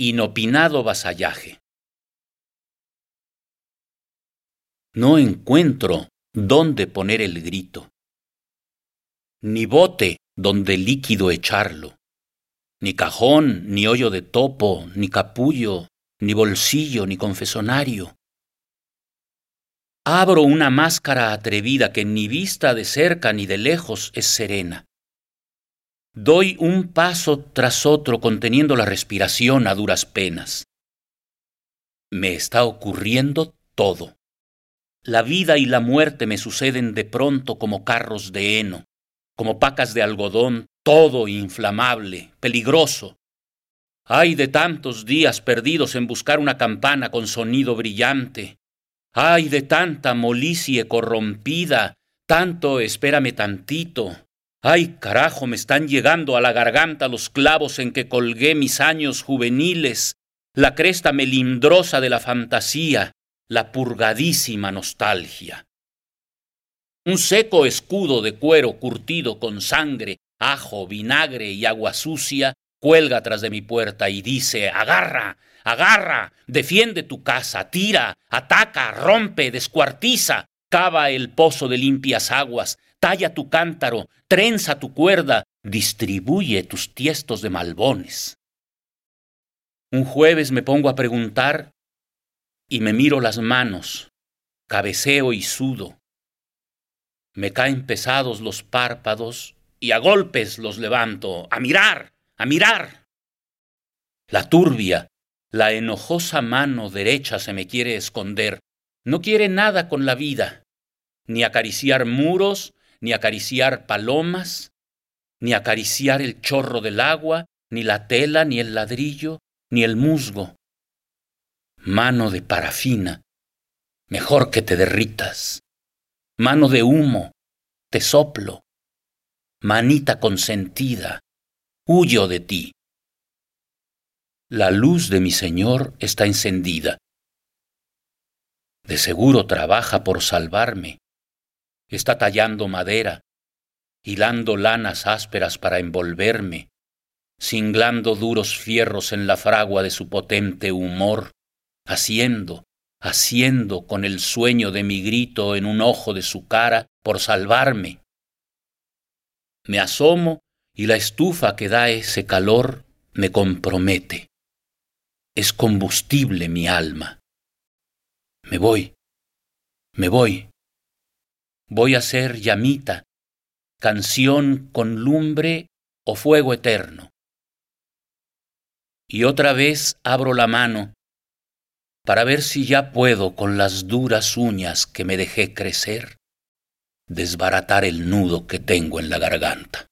Inopinado vasallaje. No encuentro dónde poner el grito, ni bote donde líquido echarlo, ni cajón, ni hoyo de topo, ni capullo, ni bolsillo, ni confesonario. Abro una máscara atrevida que ni vista de cerca ni de lejos es serena Doy un paso tras otro conteniendo la respiración a duras penas. Me está ocurriendo todo. La vida y la muerte me suceden de pronto como carros de heno, como pacas de algodón, todo inflamable, peligroso. Hay de tantos días perdidos en buscar una campana con sonido brillante. Ay de tanta molicie corrompida, tanto espérame tantito, Ay, carajo, me están llegando a la garganta los clavos en que colgué mis años juveniles, la cresta melindrosa de la fantasía, la purgadísima nostalgia. Un seco escudo de cuero curtido con sangre, ajo, vinagre y agua sucia cuelga tras de mi puerta y dice, agarra, agarra, defiende tu casa, tira, ataca, rompe, descuartiza, cava el pozo de limpias aguas, talla tu cántaro, trenza tu cuerda, distribuye tus tiestos de malbones. Un jueves me pongo a preguntar y me miro las manos, cabeceo y sudo. Me caen pesados los párpados y a golpes los levanto, a mirar, a mirar. La turbia, la enojosa mano derecha se me quiere esconder, no quiere nada con la vida, ni acariciar muros, ni acariciar palomas, ni acariciar el chorro del agua, ni la tela, ni el ladrillo, ni el musgo. Mano de parafina, mejor que te derritas. Mano de humo, te soplo. Manita consentida, huyo de ti. La luz de mi Señor está encendida. De seguro trabaja por salvarme está tallando madera, hilando lanas ásperas para envolverme, cinglando duros fierros en la fragua de su potente humor, haciendo, haciendo con el sueño de mi grito en un ojo de su cara por salvarme. Me asomo y la estufa que da ese calor me compromete. Es combustible mi alma. Me voy, me voy. Voy a ser llamita, canción con lumbre o fuego eterno. Y otra vez abro la mano para ver si ya puedo con las duras uñas que me dejé crecer desbaratar el nudo que tengo en la garganta.